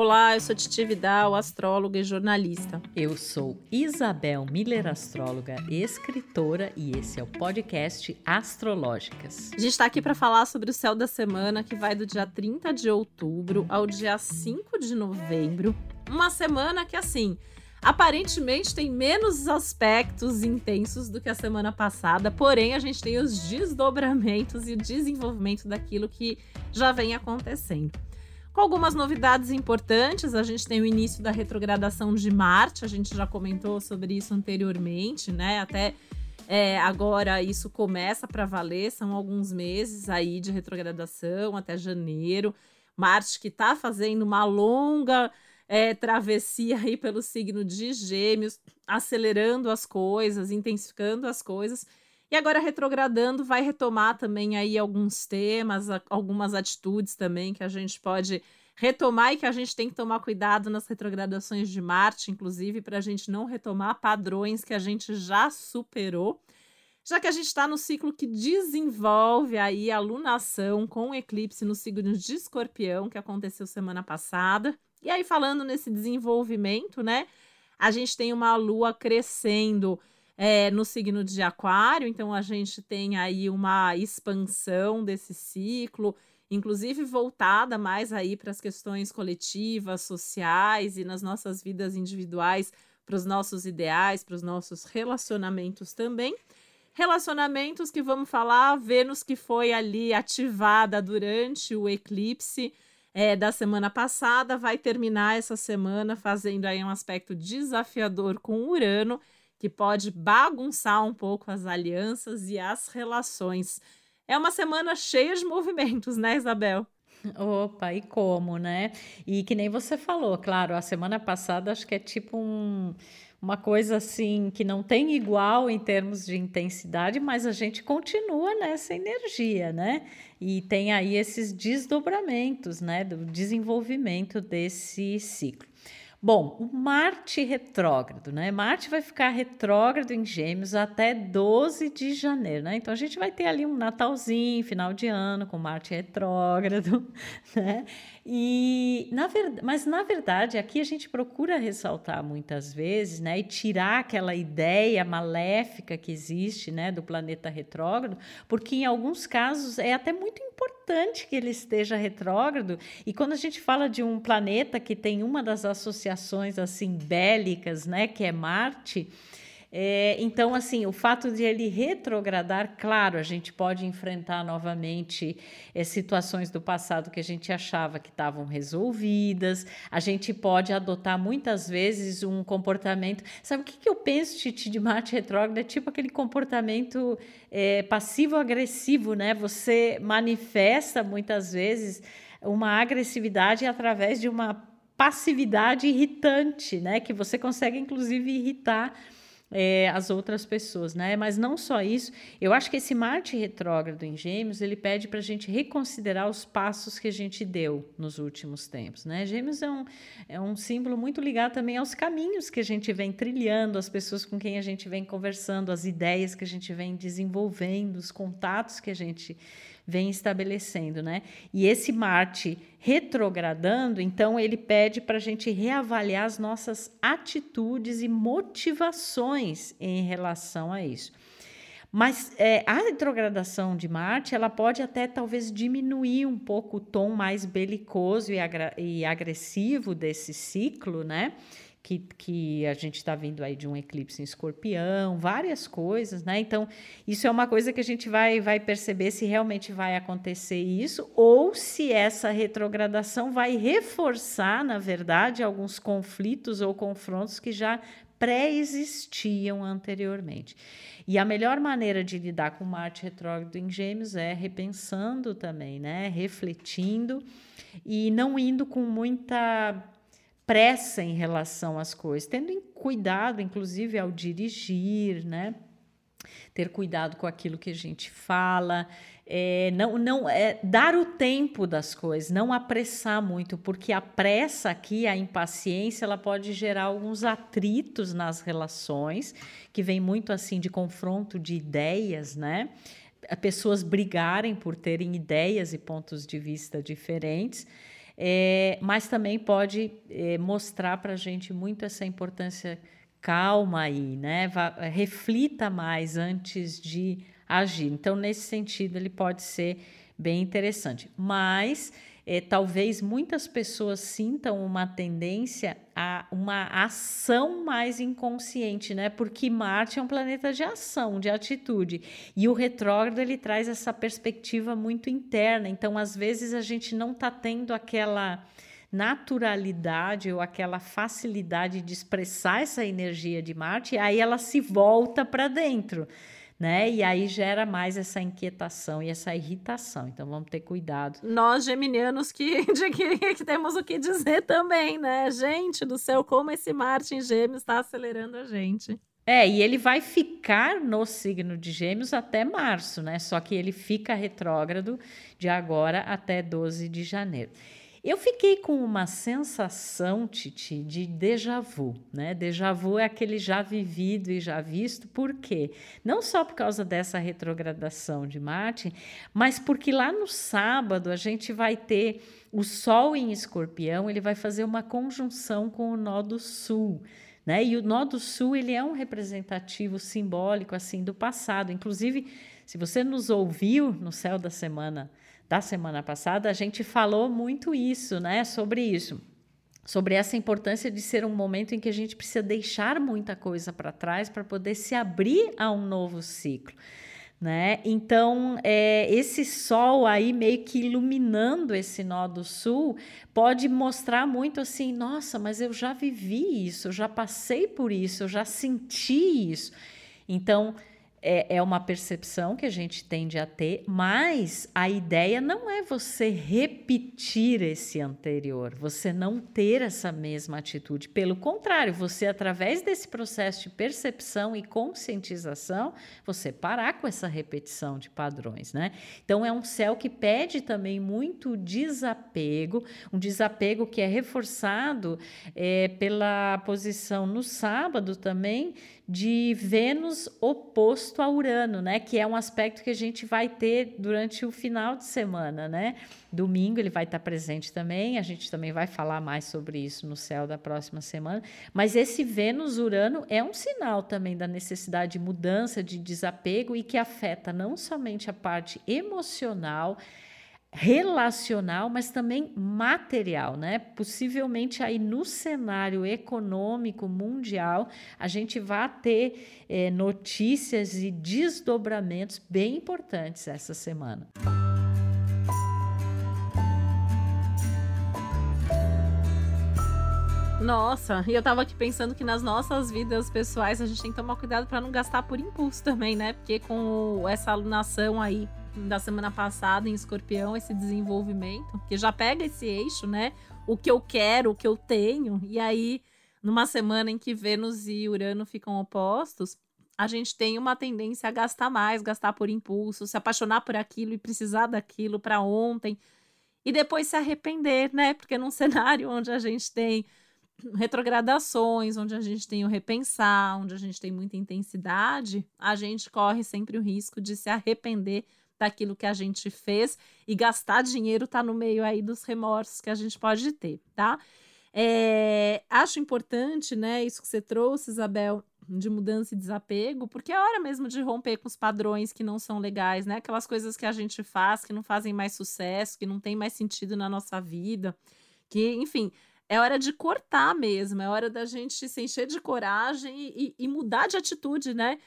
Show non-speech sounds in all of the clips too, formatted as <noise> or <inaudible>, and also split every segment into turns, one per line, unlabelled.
Olá, eu sou Titi Vidal, astróloga e jornalista.
Eu sou Isabel Miller, astróloga e escritora, e esse é o podcast Astrológicas.
A gente está aqui para falar sobre o céu da semana, que vai do dia 30 de outubro ao dia 5 de novembro. Uma semana que, assim, aparentemente tem menos aspectos intensos do que a semana passada, porém a gente tem os desdobramentos e o desenvolvimento daquilo que já vem acontecendo com algumas novidades importantes. A gente tem o início da retrogradação de Marte, a gente já comentou sobre isso anteriormente, né? Até é, agora isso começa para valer, são alguns meses aí de retrogradação até janeiro. Marte que está fazendo uma longa é, travessia aí pelo signo de Gêmeos, acelerando as coisas, intensificando as coisas. E agora retrogradando vai retomar também aí alguns temas, algumas atitudes também que a gente pode retomar e que a gente tem que tomar cuidado nas retrogradações de Marte, inclusive, para a gente não retomar padrões que a gente já superou. Já que a gente está no ciclo que desenvolve aí a lunação com o eclipse no signo de Escorpião, que aconteceu semana passada. E aí, falando nesse desenvolvimento, né? A gente tem uma lua crescendo é, no signo de Aquário, então a gente tem aí uma expansão desse ciclo, inclusive voltada mais aí para as questões coletivas, sociais e nas nossas vidas individuais, para os nossos ideais, para os nossos relacionamentos também. Relacionamentos que vamos falar, Vênus que foi ali ativada durante o eclipse é, da semana passada, vai terminar essa semana fazendo aí um aspecto desafiador com Urano que pode bagunçar um pouco as alianças e as relações. É uma semana cheia de movimentos, né, Isabel?
Opa, e como, né? E que nem você falou, claro, a semana passada acho que é tipo um, uma coisa assim que não tem igual em termos de intensidade, mas a gente continua nessa energia, né? E tem aí esses desdobramentos, né, do desenvolvimento desse ciclo. Bom, o Marte retrógrado, né? Marte vai ficar retrógrado em Gêmeos até 12 de janeiro, né? Então a gente vai ter ali um Natalzinho, final de ano com Marte retrógrado, <laughs> né? E na verdade, mas na verdade aqui a gente procura ressaltar muitas vezes, né, e tirar aquela ideia maléfica que existe, né, do planeta retrógrado, porque em alguns casos é até muito importante que ele esteja retrógrado. E quando a gente fala de um planeta que tem uma das associações assim bélicas, né, que é Marte, é, então, assim, o fato de ele retrogradar, claro, a gente pode enfrentar novamente é, situações do passado que a gente achava que estavam resolvidas, a gente pode adotar muitas vezes um comportamento. Sabe o que, que eu penso, Titi, de Marte retrógrado? É tipo aquele comportamento é, passivo-agressivo, né? Você manifesta muitas vezes uma agressividade através de uma passividade irritante, né? Que você consegue, inclusive, irritar é, as outras pessoas, né? Mas não só isso, eu acho que esse Marte retrógrado em Gêmeos ele pede para a gente reconsiderar os passos que a gente deu nos últimos tempos, né? Gêmeos é um, é um símbolo muito ligado também aos caminhos que a gente vem trilhando, as pessoas com quem a gente vem conversando, as ideias que a gente vem desenvolvendo, os contatos que a gente vem estabelecendo, né? E esse Marte retrogradando, então ele pede para a gente reavaliar as nossas atitudes e motivações em relação a isso. Mas é, a retrogradação de Marte, ela pode até talvez diminuir um pouco o tom mais belicoso e, e agressivo desse ciclo, né? Que, que a gente está vindo aí de um eclipse em escorpião, várias coisas, né? Então, isso é uma coisa que a gente vai, vai perceber se realmente vai acontecer isso ou se essa retrogradação vai reforçar, na verdade, alguns conflitos ou confrontos que já pré-existiam anteriormente. E a melhor maneira de lidar com Marte retrógrado em Gêmeos é repensando também, né? Refletindo e não indo com muita pressa em relação às coisas, tendo cuidado, inclusive, ao dirigir, né? Ter cuidado com aquilo que a gente fala, é, não, não é, dar o tempo das coisas, não apressar muito, porque a pressa aqui, a impaciência, ela pode gerar alguns atritos nas relações, que vem muito assim de confronto de ideias, né? Pessoas brigarem por terem ideias e pontos de vista diferentes. É, mas também pode é, mostrar para a gente muito essa importância calma aí, né? Vá, reflita mais antes de agir. Então, nesse sentido, ele pode ser bem interessante. Mas é, talvez muitas pessoas sintam uma tendência a uma ação mais inconsciente, né? Porque Marte é um planeta de ação, de atitude. E o retrógrado ele traz essa perspectiva muito interna. Então, às vezes, a gente não está tendo aquela naturalidade ou aquela facilidade de expressar essa energia de Marte, aí ela se volta para dentro né? E aí gera mais essa inquietação e essa irritação. Então vamos ter cuidado.
Nós geminianos que, <laughs> que, que temos o que dizer também, né? Gente do céu, como esse Marte em Gêmeos está acelerando a gente.
É, e ele vai ficar no signo de Gêmeos até março, né? Só que ele fica retrógrado de agora até 12 de janeiro. Eu fiquei com uma sensação, Titi, de déjà vu, né? Déjà vu é aquele já vivido e já visto, por quê? Não só por causa dessa retrogradação de Marte, mas porque lá no sábado a gente vai ter o Sol em Escorpião, ele vai fazer uma conjunção com o nó do Sul. Né? E o nó do sul ele é um representativo simbólico assim do passado. Inclusive, se você nos ouviu no céu da semana da semana passada, a gente falou muito isso, né? Sobre isso. Sobre essa importância de ser um momento em que a gente precisa deixar muita coisa para trás para poder se abrir a um novo ciclo. Né? Então, é, esse sol aí meio que iluminando esse nó do sul pode mostrar muito assim: nossa, mas eu já vivi isso, eu já passei por isso, eu já senti isso. Então, é, é uma percepção que a gente tende a ter, mas a ideia não é você repetir esse anterior, você não ter essa mesma atitude. Pelo contrário, você, através desse processo de percepção e conscientização, você parar com essa repetição de padrões, né? Então, é um céu que pede também muito desapego, um desapego que é reforçado é, pela posição no sábado também de Vênus oposto a Urano, né? Que é um aspecto que a gente vai ter durante o final de semana, né? Domingo ele vai estar presente também. A gente também vai falar mais sobre isso no céu da próxima semana. Mas esse Vênus-Urano é um sinal também da necessidade de mudança, de desapego e que afeta não somente a parte emocional relacional, mas também material, né? Possivelmente aí no cenário econômico mundial a gente vai ter é, notícias e desdobramentos bem importantes essa semana.
Nossa, e eu tava aqui pensando que nas nossas vidas pessoais a gente tem que tomar cuidado para não gastar por impulso também, né? Porque com essa alunação aí da semana passada em Escorpião, esse desenvolvimento, que já pega esse eixo, né? O que eu quero, o que eu tenho, e aí, numa semana em que Vênus e Urano ficam opostos, a gente tem uma tendência a gastar mais, gastar por impulso, se apaixonar por aquilo e precisar daquilo para ontem, e depois se arrepender, né? Porque num <laughs> cenário onde a gente tem retrogradações, onde a gente tem o repensar, onde a gente tem muita intensidade, a gente corre sempre o risco de se arrepender daquilo que a gente fez e gastar dinheiro tá no meio aí dos remorsos que a gente pode ter, tá? É, acho importante, né, isso que você trouxe, Isabel, de mudança e desapego, porque é hora mesmo de romper com os padrões que não são legais, né? Aquelas coisas que a gente faz que não fazem mais sucesso, que não tem mais sentido na nossa vida, que, enfim, é hora de cortar mesmo, é hora da gente se encher de coragem e, e mudar de atitude, né?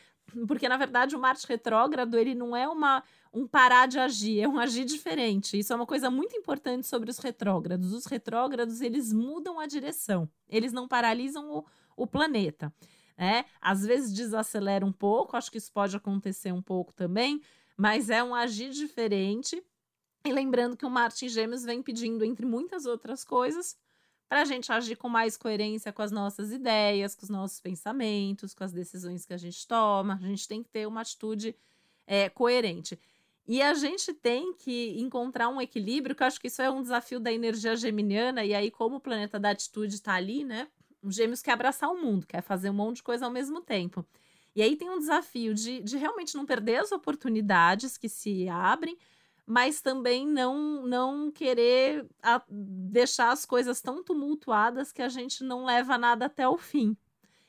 Porque, na verdade, o Marte retrógrado, ele não é uma, um parar de agir, é um agir diferente. Isso é uma coisa muito importante sobre os retrógrados. Os retrógrados, eles mudam a direção, eles não paralisam o, o planeta. Né? Às vezes desacelera um pouco, acho que isso pode acontecer um pouco também, mas é um agir diferente. E lembrando que o Marte em Gêmeos vem pedindo, entre muitas outras coisas, para a gente agir com mais coerência com as nossas ideias, com os nossos pensamentos, com as decisões que a gente toma. A gente tem que ter uma atitude é, coerente. E a gente tem que encontrar um equilíbrio, que eu acho que isso é um desafio da energia geminiana, e aí, como o planeta da atitude está ali, né? Os gêmeos quer abraçar o mundo, quer fazer um monte de coisa ao mesmo tempo. E aí tem um desafio de, de realmente não perder as oportunidades que se abrem, mas também não não querer a, deixar as coisas tão tumultuadas que a gente não leva nada até o fim.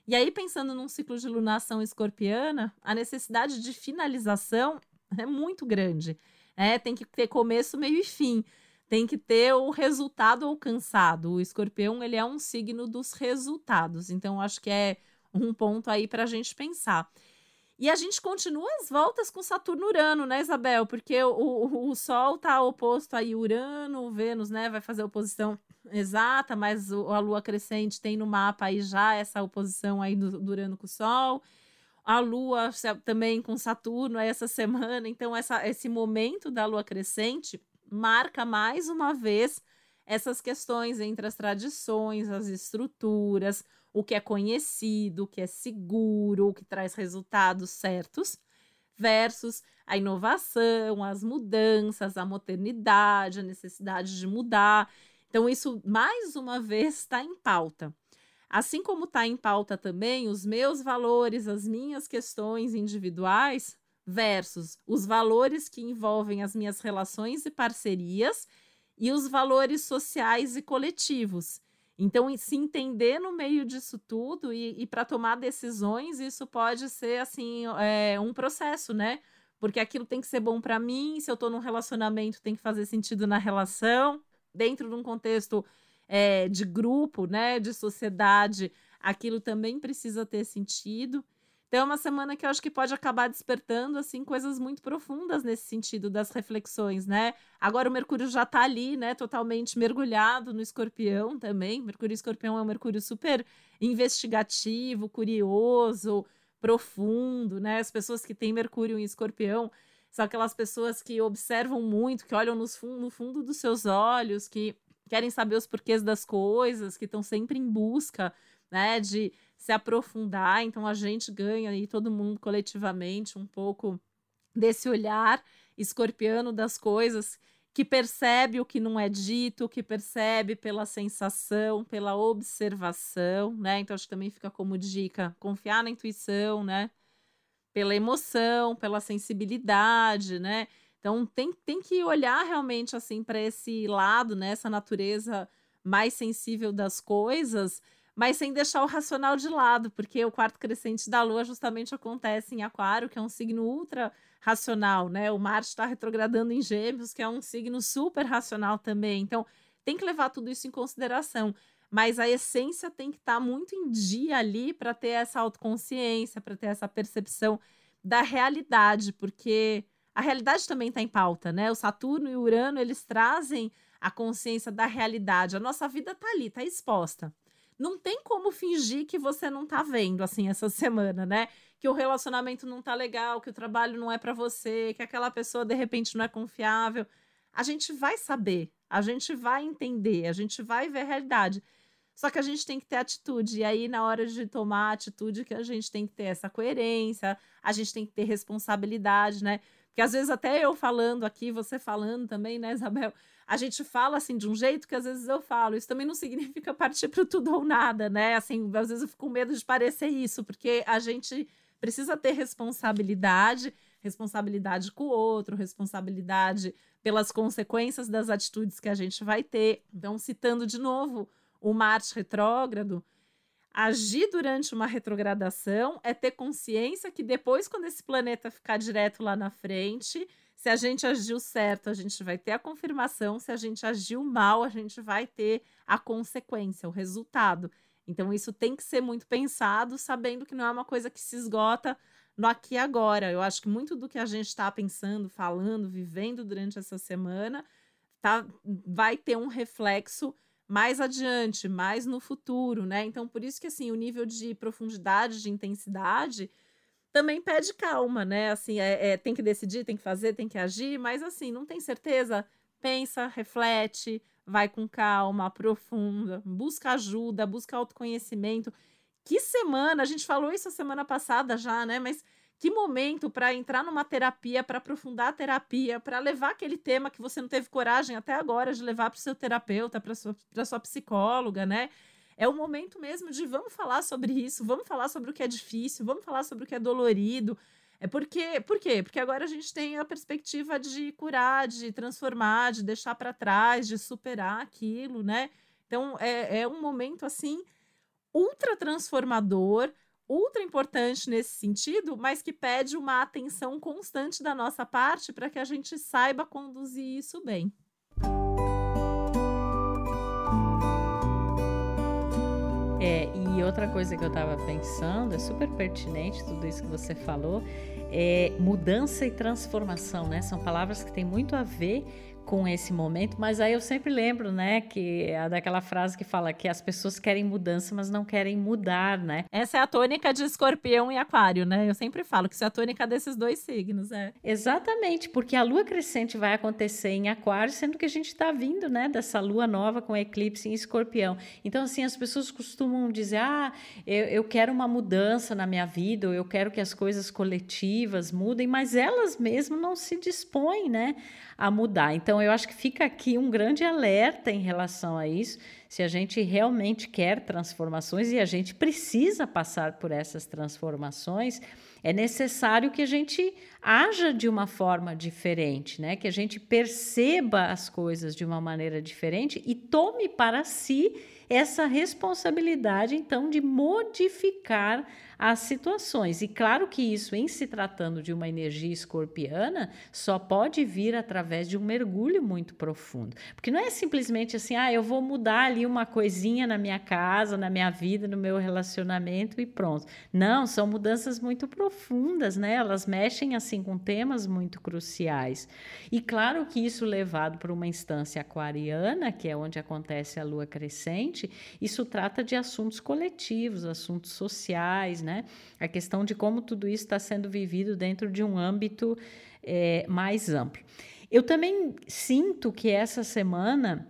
E aí, pensando num ciclo de lunação escorpiana, a necessidade de finalização <laughs> é muito grande. Né? Tem que ter começo, meio e fim. Tem que ter o resultado alcançado. O escorpião ele é um signo dos resultados. Então, acho que é um ponto aí para a gente pensar. E a gente continua as voltas com Saturno-Urano, né, Isabel? Porque o, o, o Sol tá oposto aí Urano, Vênus, né, vai fazer oposição exata, mas o, a Lua crescente tem no mapa aí já essa oposição aí do, do Urano com o Sol. A Lua também com Saturno essa semana. Então, essa, esse momento da Lua crescente marca mais uma vez essas questões entre as tradições, as estruturas, o que é conhecido, o que é seguro, o que traz resultados certos, versus a inovação, as mudanças, a modernidade, a necessidade de mudar. Então, isso mais uma vez está em pauta. Assim como está em pauta também os meus valores, as minhas questões individuais, versus os valores que envolvem as minhas relações e parcerias e os valores sociais e coletivos. Então, se entender no meio disso tudo e, e para tomar decisões, isso pode ser assim é, um processo, né? Porque aquilo tem que ser bom para mim. Se eu estou num relacionamento, tem que fazer sentido na relação, dentro de um contexto é, de grupo, né? De sociedade, aquilo também precisa ter sentido. Então é uma semana que eu acho que pode acabar despertando assim coisas muito profundas nesse sentido das reflexões, né? Agora o Mercúrio já tá ali, né, totalmente mergulhado no Escorpião também. Mercúrio Escorpião é um Mercúrio super investigativo, curioso, profundo, né? As pessoas que têm Mercúrio em Escorpião são aquelas pessoas que observam muito, que olham nos fun no fundo dos seus olhos, que querem saber os porquês das coisas, que estão sempre em busca, né, de se aprofundar. Então a gente ganha aí, todo mundo coletivamente, um pouco desse olhar escorpiano das coisas, que percebe o que não é dito, que percebe pela sensação, pela observação, né? Então acho que também fica como dica confiar na intuição, né? Pela emoção, pela sensibilidade, né? Então tem, tem que olhar realmente assim para esse lado, né? Essa natureza mais sensível das coisas mas sem deixar o racional de lado, porque o quarto crescente da Lua justamente acontece em Aquário, que é um signo ultra racional, né? O Marte está retrogradando em Gêmeos, que é um signo super racional também. Então, tem que levar tudo isso em consideração. Mas a essência tem que estar tá muito em dia ali para ter essa autoconsciência, para ter essa percepção da realidade, porque a realidade também está em pauta, né? O Saturno e o Urano, eles trazem a consciência da realidade. A nossa vida está ali, está exposta não tem como fingir que você não tá vendo assim essa <laughs> semana, né? Que o relacionamento não tá legal, que o trabalho não é para você, que aquela pessoa de repente não é confiável. A gente vai saber, a gente vai entender, a gente vai ver a realidade. Só que a gente tem que ter atitude. E aí, na hora de tomar atitude, que a gente tem que ter essa coerência, a gente tem que ter responsabilidade, né? Porque às vezes até eu falando aqui, você falando também, né, Isabel? A gente fala assim de um jeito que às vezes eu falo. Isso também não significa <laughs> partir para tudo ou nada, né? Assim, às vezes eu fico com medo de parecer isso, porque a gente precisa ter responsabilidade, responsabilidade com o outro, responsabilidade pelas consequências das atitudes que a gente vai ter. Então, citando de novo o Marte retrógrado, Agir durante uma retrogradação é ter consciência que depois, quando esse planeta ficar direto lá na frente, se a gente agiu certo, a gente vai ter a confirmação, se a gente agiu mal, a gente vai ter a consequência, o resultado. Então, isso tem que ser muito pensado, sabendo que não é uma coisa que se esgota no aqui e agora. Eu acho que muito do que a gente está pensando, falando, vivendo durante essa semana, tá, vai ter um reflexo mais adiante, mais no futuro, né? Então, por isso que assim, o nível de profundidade, de intensidade também pede calma, né? Assim, é, é, tem que decidir, tem que fazer, tem que agir, mas assim, não tem certeza, pensa, reflete, vai com calma, aprofunda, busca ajuda, busca autoconhecimento. Que semana, a gente falou isso a semana passada já, né? Mas que momento para entrar numa terapia, para aprofundar a terapia, para levar aquele tema que você não teve coragem até agora de levar para o seu terapeuta, para sua, sua psicóloga, né? É o momento mesmo de vamos falar sobre isso, vamos falar sobre o que é difícil, vamos falar sobre o que é dolorido, É porque, por quê? Porque agora a gente tem a perspectiva de curar, de transformar, de deixar para trás, de superar aquilo, né? Então é, é um momento assim ultra transformador, ultra importante nesse sentido, mas que pede uma atenção constante da nossa parte para que a gente saiba conduzir isso bem.
É, e outra coisa que eu estava pensando, é super pertinente tudo isso que você falou, é mudança e transformação, né? São palavras que têm muito a ver com esse momento, mas aí eu sempre lembro, né, que é daquela frase que fala que as pessoas querem mudança, mas não querem mudar, né?
Essa é a tônica de escorpião e aquário, né? Eu sempre falo que isso é a tônica desses dois signos, é.
Exatamente, porque a lua crescente vai acontecer em aquário, sendo que a gente está vindo, né, dessa lua nova com eclipse em escorpião. Então, assim, as pessoas costumam dizer, ah, eu, eu quero uma mudança na minha vida, ou eu quero que as coisas coletivas mudem, mas elas mesmas não se dispõem, né, a mudar. Então, eu acho que fica aqui um grande alerta em relação a isso. Se a gente realmente quer transformações e a gente precisa passar por essas transformações, é necessário que a gente haja de uma forma diferente, né? Que a gente perceba as coisas de uma maneira diferente e tome para si essa responsabilidade, então, de modificar as situações. E claro que isso, em se tratando de uma energia escorpiana, só pode vir através de um mergulho muito profundo. Porque não é simplesmente assim, ah, eu vou mudar ali uma coisinha na minha casa, na minha vida, no meu relacionamento e pronto. Não, são mudanças muito profundas, né? Elas mexem assim com temas muito cruciais. E claro que isso levado para uma instância aquariana, que é onde acontece a lua crescente, isso trata de assuntos coletivos, assuntos sociais, né? Né? A questão de como tudo isso está sendo vivido dentro de um âmbito é, mais amplo. Eu também sinto que essa semana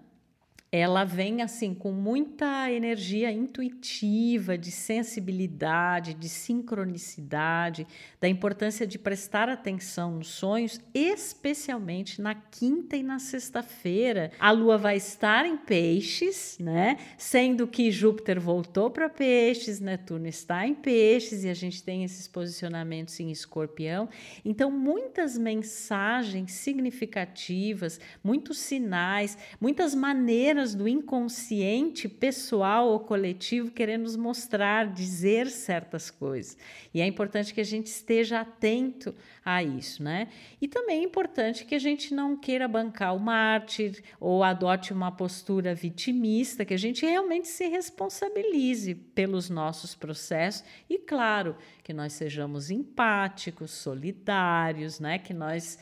ela vem assim com muita energia intuitiva, de sensibilidade, de sincronicidade, da importância de prestar atenção nos sonhos, especialmente na quinta e na sexta-feira. A lua vai estar em peixes, né? Sendo que Júpiter voltou para peixes, Netuno está em peixes e a gente tem esses posicionamentos em escorpião. Então, muitas mensagens significativas, muitos sinais, muitas maneiras do inconsciente pessoal ou coletivo querendo nos mostrar, dizer certas coisas. E é importante que a gente esteja atento a isso, né? E também é importante que a gente não queira bancar o mártir ou adote uma postura vitimista, que a gente realmente se responsabilize pelos nossos processos e, claro, que nós sejamos empáticos, solidários, né? Que nós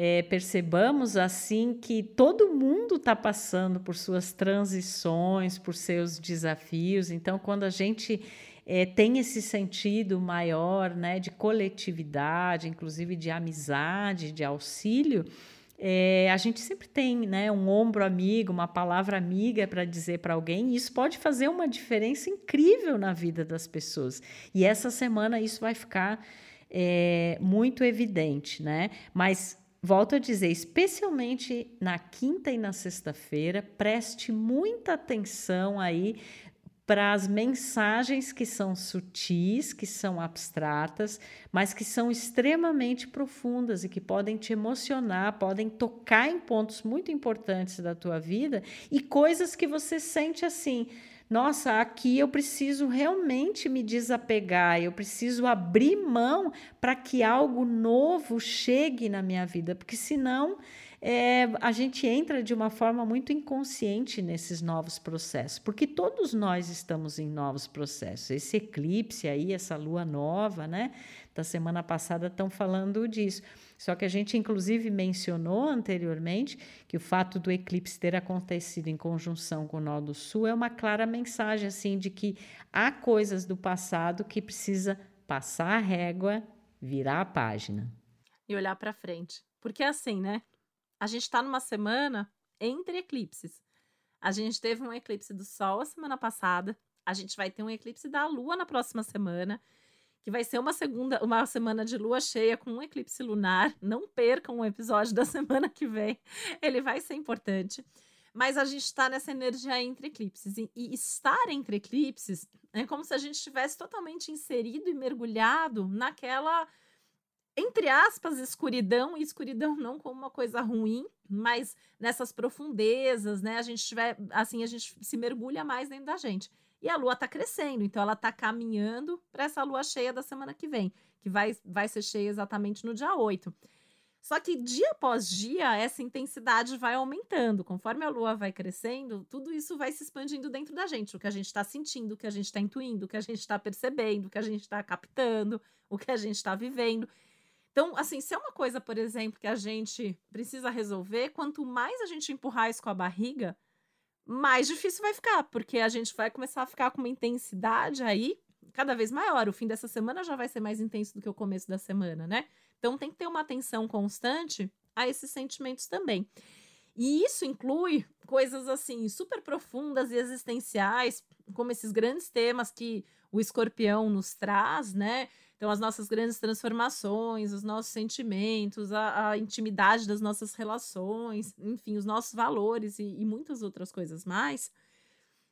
é, percebamos assim que todo mundo está passando por suas transições, por seus desafios. Então, quando a gente é, tem esse sentido maior né, de coletividade, inclusive de amizade, de auxílio, é, a gente sempre tem né, um ombro amigo, uma palavra amiga para dizer para alguém, e isso pode fazer uma diferença incrível na vida das pessoas. E essa semana isso vai ficar é, muito evidente, né? Mas volto a dizer, especialmente na quinta e na sexta-feira, preste muita atenção aí para as mensagens que são sutis, que são abstratas, mas que são extremamente profundas e que podem te emocionar, podem tocar em pontos muito importantes da tua vida e coisas que você sente assim nossa, aqui eu preciso realmente me desapegar, eu preciso abrir mão para que algo novo chegue na minha vida, porque senão é, a gente entra de uma forma muito inconsciente nesses novos processos, porque todos nós estamos em novos processos. Esse eclipse aí, essa lua nova, né, da semana passada, estão falando disso. Só que a gente, inclusive, mencionou anteriormente que o fato do eclipse ter acontecido em conjunção com o Nó do Sul é uma clara mensagem assim de que há coisas do passado que precisa passar a régua, virar a página
e olhar para frente. Porque assim, né? A gente está numa semana entre eclipses. A gente teve um eclipse do Sol a semana passada. A gente vai ter um eclipse da Lua na próxima semana que vai ser uma segunda, uma semana de lua cheia com um eclipse lunar. Não percam o episódio da <laughs> semana que vem, ele vai ser importante. Mas a gente está nessa energia entre eclipses. E, estar entre eclipses é como se a gente estivesse totalmente inserido e mergulhado naquela entre aspas, escuridão, e escuridão não como uma coisa ruim, mas nessas profundezas, né? A gente tiver, assim, a gente se mergulha mais dentro da gente. E a lua está crescendo, então ela está caminhando para essa lua cheia da semana que vem, que vai, vai ser cheia exatamente no dia 8. Só que dia após dia, essa intensidade vai aumentando. Conforme a lua vai crescendo, tudo isso vai se expandindo dentro da gente. O que a gente está sentindo, o que a gente está intuindo, o que a gente está percebendo, o que a gente está captando, o que a gente está vivendo. Então, assim, se é uma coisa, por exemplo, que a gente precisa resolver, quanto mais a gente empurrar isso com a barriga, mais difícil vai ficar, porque a gente vai começar a ficar com uma intensidade aí cada vez maior. O fim dessa semana já vai ser mais intenso do que o começo da semana, né? Então tem que ter uma atenção constante a esses sentimentos também. E isso inclui coisas assim super profundas e existenciais, como esses grandes temas que o escorpião nos traz, né? Então, as nossas grandes transformações, os nossos sentimentos, a, a intimidade das nossas relações, enfim, os nossos valores e, e muitas outras coisas mais.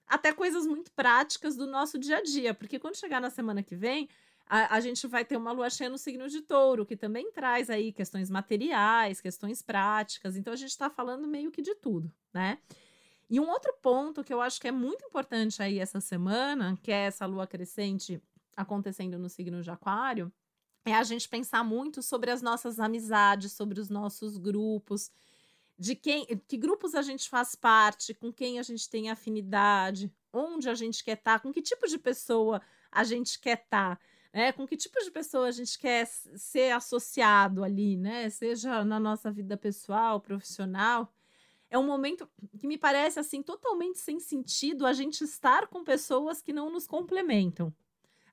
Até coisas muito práticas do nosso dia a dia, porque quando chegar na semana que vem, a, a, gente vai ter uma lua cheia no signo de touro, que também traz aí questões materiais, questões práticas. Então a gente está falando meio que de tudo, né? E um outro ponto que eu acho que é muito importante aí essa semana, que é essa lua crescente acontecendo no signo de Aquário, é a gente pensar muito sobre as nossas amizades, sobre os nossos grupos, de quem, que grupos a gente faz parte, com quem a gente tem afinidade, onde a gente quer estar, tá, com que tipo de pessoa a gente quer estar, tá, né? Com que tipo de pessoa a gente quer ser associado ali, né? Seja na nossa vida pessoal, profissional. É um momento que me parece assim totalmente sem sentido a gente estar com pessoas que não nos complementam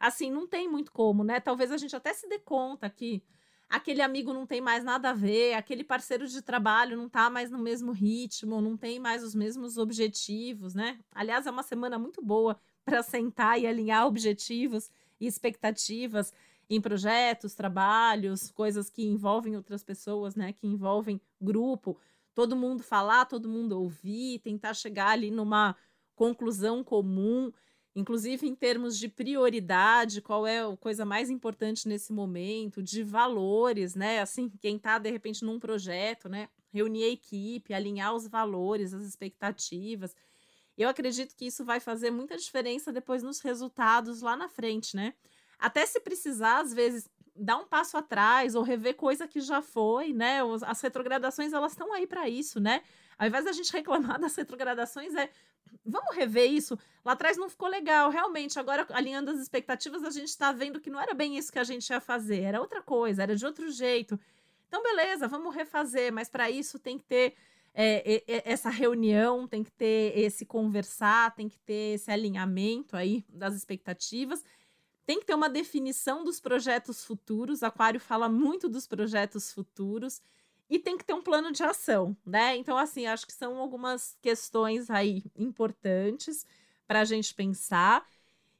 assim, não tem muito como, né? Talvez a gente até se dê conta que aquele amigo não tem mais nada a ver, aquele parceiro de trabalho não tá mais no mesmo ritmo, não tem mais os mesmos objetivos, né? Aliás, é uma semana muito boa para sentar e alinhar objetivos e expectativas em projetos, trabalhos, coisas que envolvem outras pessoas, né? Que envolvem grupo, todo mundo falar, todo mundo ouvir, tentar chegar ali numa conclusão comum inclusive em termos de prioridade, qual é a coisa mais importante nesse momento, de valores, né? Assim, quem está de repente num projeto, né? Reunir a equipe, alinhar os valores, as expectativas. Eu acredito que isso vai fazer muita diferença depois nos resultados lá na frente, né? Até se precisar, às vezes, dar um passo atrás ou rever coisa que já foi, né? As retrogradações, elas estão aí para isso, né? Ao invés da gente <laughs> reclamar das retrogradações, é vamos rever isso. Lá atrás não ficou legal, realmente. Agora, alinhando as expectativas, a gente está vendo que não era bem isso que a gente ia fazer, era outra coisa, era de outro jeito. Então, beleza, vamos refazer, mas para isso tem que ter é, essa reunião, tem que ter esse conversar, tem que ter esse alinhamento aí das expectativas. Tem que ter uma definição dos projetos futuros. Aquário fala muito dos projetos futuros e tem que ter um plano de ação, né? Então, assim, acho que são algumas questões aí importantes para a gente pensar.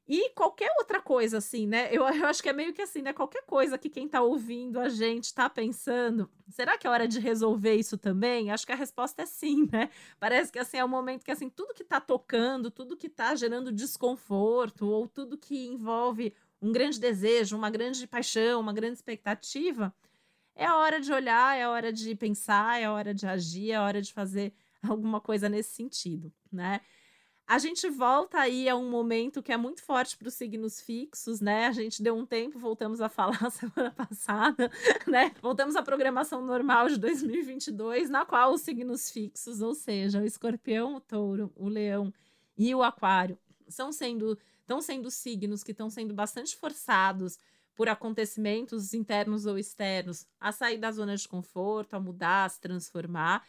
E qualquer outra coisa, assim, né? Eu, <laughs> eu acho que é meio que assim, né? Qualquer coisa que quem está ouvindo a gente está pensando, será que é hora de resolver isso também? Acho que a resposta é sim, né? Parece que assim é o um momento que assim, tudo que está tocando, tudo que está gerando desconforto, ou tudo que envolve um grande desejo, uma grande paixão, uma grande expectativa, é a hora de olhar, é a hora de pensar, é a hora de agir, é a hora de fazer <laughs> alguma coisa nesse sentido, né? A gente volta aí a um momento que é muito forte para os signos fixos, né? A gente deu um tempo, voltamos a <laughs> falar semana passada, né? Voltamos à programação normal de 2022, na qual os signos fixos, ou seja, o escorpião, o touro, o leão e o aquário, são sendo, estão sendo signos que estão sendo bastante forçados por acontecimentos internos ou externos, a sair da zona de conforto, a mudar, a se transformar.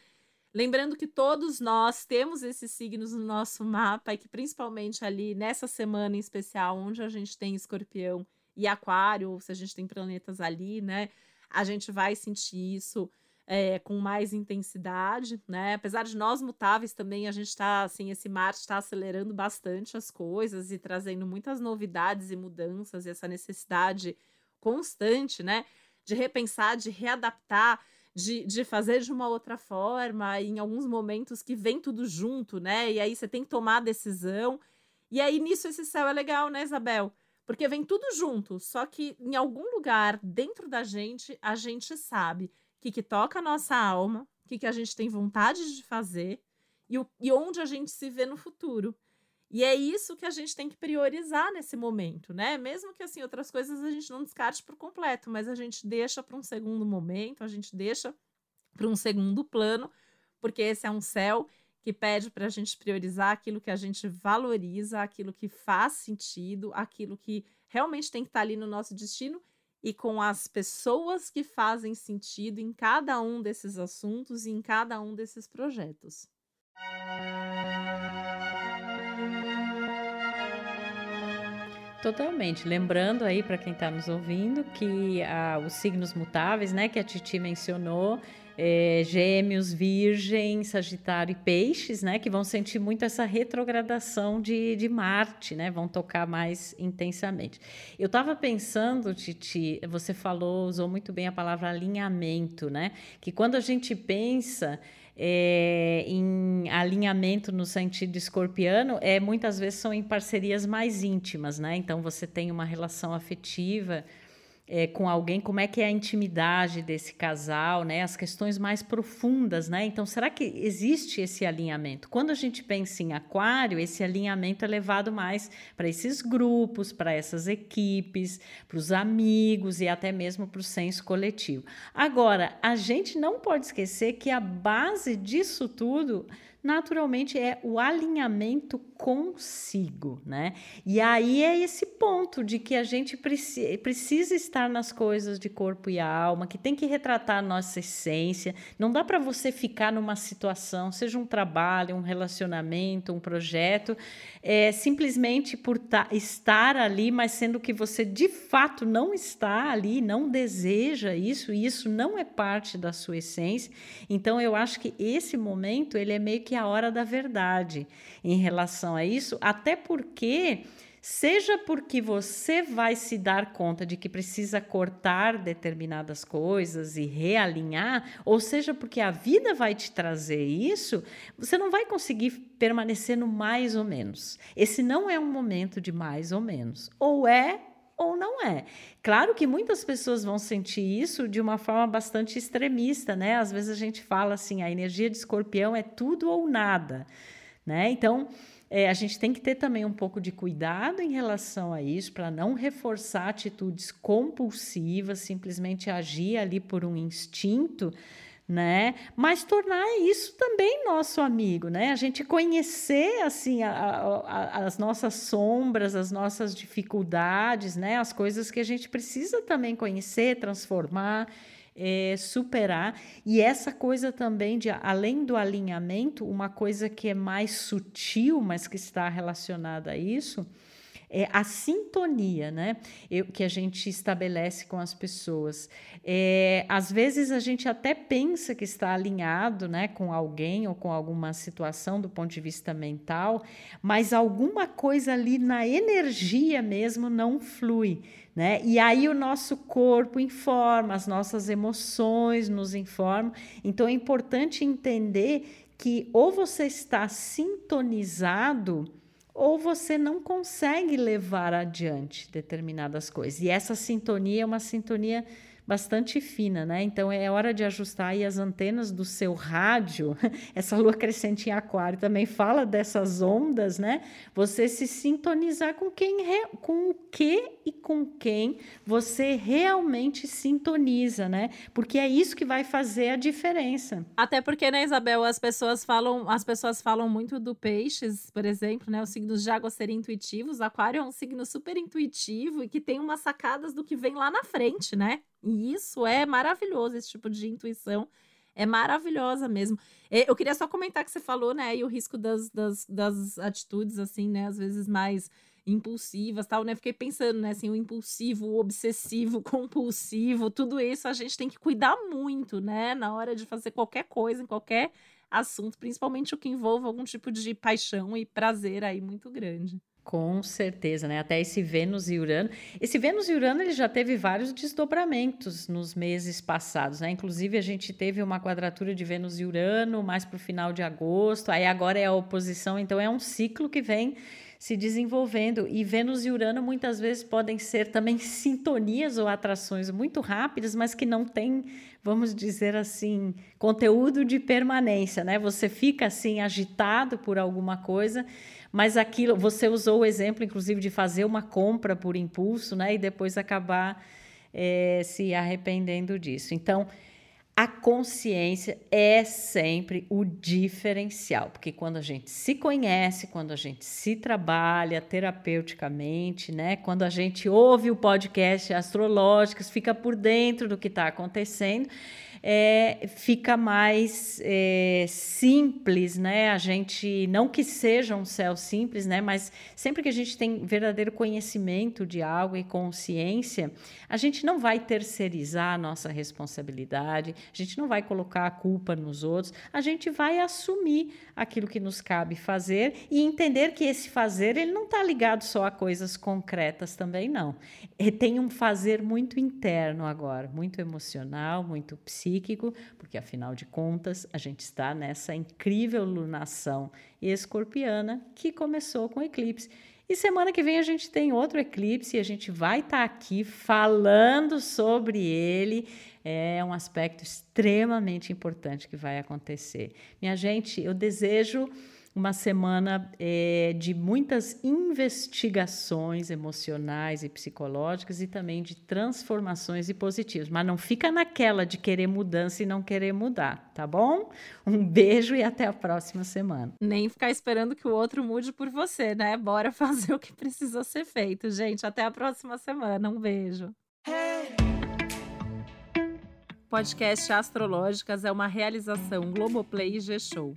Lembrando que todos nós temos esses signos no nosso mapa e que principalmente ali nessa semana em especial, onde a gente tem escorpião e aquário, ou se a gente tem planetas ali, né? A gente vai sentir isso é, com mais intensidade, né? Apesar de nós mutáveis também, a gente está assim, esse Marte está acelerando bastante as coisas e trazendo muitas novidades e mudanças, e essa necessidade constante, né? De repensar, de readaptar, de, de fazer de uma outra forma, em alguns momentos que vem tudo junto, né? E aí você tem que tomar a decisão. E aí, nisso, esse céu é legal, né, Isabel? Porque vem tudo junto, só que em algum lugar dentro da gente, a gente sabe que, que toca a nossa alma, o que, que a gente tem vontade de fazer e, o, e onde a gente se vê no futuro. E é isso que a gente tem que priorizar nesse momento, né? Mesmo que assim outras coisas a gente não descarte por completo, mas a gente deixa para um segundo momento, a gente deixa para um segundo plano, porque esse é um céu que pede para a gente priorizar aquilo que a gente valoriza, aquilo que faz sentido, aquilo que realmente tem que estar tá ali no nosso destino e com as pessoas que fazem sentido em cada um desses assuntos e em cada um desses projetos.
Totalmente. Lembrando aí para quem está nos ouvindo que ah, os signos mutáveis, né, que a Titi mencionou, é, Gêmeos, Virgem, Sagitário e Peixes, né, que vão sentir muito essa retrogradação de, de Marte, né, vão tocar mais intensamente. Eu estava pensando, Titi, você falou, usou muito bem a palavra alinhamento, né, que quando a gente pensa é, em alinhamento no sentido escorpiano, é, muitas vezes são em parcerias mais íntimas, né? Então você tem uma relação afetiva é, com alguém, como é que é a intimidade desse casal, né? As questões mais profundas, né? Então, será que existe esse alinhamento? Quando a gente pensa em aquário, esse alinhamento é levado mais para esses grupos, para essas equipes, para os amigos e até mesmo para o senso coletivo. Agora, a gente não pode esquecer que a base disso tudo naturalmente é o alinhamento consigo, né? E aí é esse ponto de que a gente preci precisa estar nas coisas de corpo e alma, que tem que retratar a nossa essência. Não dá para você ficar numa situação, seja um trabalho, um relacionamento, um projeto, é, simplesmente por estar ali, mas sendo que você de fato não está ali, não deseja isso, e isso não é parte da sua essência. Então eu acho que esse momento ele é meio que a hora da verdade em relação a isso, até porque seja porque você vai se dar conta de que precisa cortar determinadas coisas e realinhar, ou seja porque a vida vai te trazer isso, você não vai conseguir permanecer no mais ou menos. Esse não é um momento de mais ou menos. Ou é ou não é. Claro que muitas pessoas vão sentir isso de uma forma bastante extremista, né? Às vezes a gente fala assim, a energia de escorpião é tudo ou nada, né? Então, é, a gente tem que ter também um pouco de cuidado em relação a isso, para não reforçar atitudes compulsivas, simplesmente agir ali por um instinto, né? Mas tornar isso também nosso amigo, né? A gente conhecer assim a, a, as nossas sombras, as nossas dificuldades, né? As coisas que a gente precisa também conhecer, transformar. É, superar. E essa coisa também de além do alinhamento uma coisa que é mais sutil mas que está relacionada a isso é a sintonia né, que a gente estabelece com as pessoas. É, às vezes a gente até pensa que está alinhado né, com alguém ou com alguma situação do ponto de vista mental, mas alguma coisa ali na energia mesmo não flui. Né? E aí o nosso corpo informa, as nossas emoções nos informam. Então é importante entender que ou você está sintonizado ou você não consegue levar adiante determinadas coisas. E essa sintonia é uma sintonia bastante fina, né? Então é hora de ajustar aí as antenas do seu rádio. <laughs> Essa lua crescente em aquário também fala dessas ondas, né? Você se sintonizar com quem com o que e com quem você realmente sintoniza, né? Porque é isso que vai fazer a diferença.
Até porque, né, Isabel, as pessoas falam, as pessoas falam muito do peixes, por exemplo, né? Os signos de água serem intuitivos. Aquário é um signo super intuitivo e que tem umas sacadas do que vem lá na frente, né? E isso é maravilhoso, esse tipo de intuição é maravilhosa mesmo. Eu queria só comentar que você falou, né, e o risco das, das, das atitudes, assim, né, às vezes mais impulsivas, tal, né, fiquei pensando, né, assim, o impulsivo, o obsessivo, <laughs> compulsivo, tudo isso a gente tem que cuidar muito, né, na hora de fazer qualquer coisa, em qualquer assunto, principalmente o que envolva algum tipo de paixão e prazer aí muito grande.
Com certeza, né? Até esse Vênus e Urano. Esse Vênus e Urano ele já teve vários desdobramentos nos meses passados, né? Inclusive a gente teve uma quadratura de Vênus e Urano mais para o final de agosto. Aí agora é a oposição, então é um ciclo que vem se desenvolvendo. E Vênus e Urano muitas vezes podem ser também <laughs> sintonias ou atrações muito rápidas, mas que não têm, vamos dizer assim, conteúdo de permanência, né? Você fica assim agitado por alguma coisa, mas aquilo, você usou o exemplo, inclusive, de fazer uma compra por impulso, né? E depois acabar é, se arrependendo disso. Então, a consciência é sempre o diferencial, porque quando a gente se conhece, quando a gente se trabalha terapeuticamente, né, quando a gente ouve o podcast Astrológicos, fica por dentro do que está acontecendo, é, fica mais é, simples, né? A gente, não que seja um céu simples, né? Mas sempre que a gente tem verdadeiro conhecimento de algo e consciência, a gente não vai terceirizar a nossa responsabilidade, a gente não vai colocar a culpa nos outros, a gente vai assumir aquilo que nos cabe fazer e entender que esse fazer ele não está ligado só a coisas concretas também, não. Ele tem um fazer muito interno agora, muito emocional, muito psíquico psíquico, porque afinal de contas a gente está nessa incrível lunação escorpiana que começou com eclipse. E semana que vem a gente tem outro eclipse e a gente vai estar tá aqui falando sobre ele. É um aspecto extremamente importante que vai acontecer. Minha gente, eu desejo uma semana é, de muitas investigações emocionais e psicológicas e também de transformações e positivas. Mas não fica naquela de querer mudança e não querer mudar, tá bom? Um beijo e até a próxima semana.
Nem ficar esperando que o outro mude por você, né? Bora fazer o que precisa ser feito, gente. Até a próxima semana. Um beijo. Podcast Astrológicas é uma realização Globoplay e G-Show.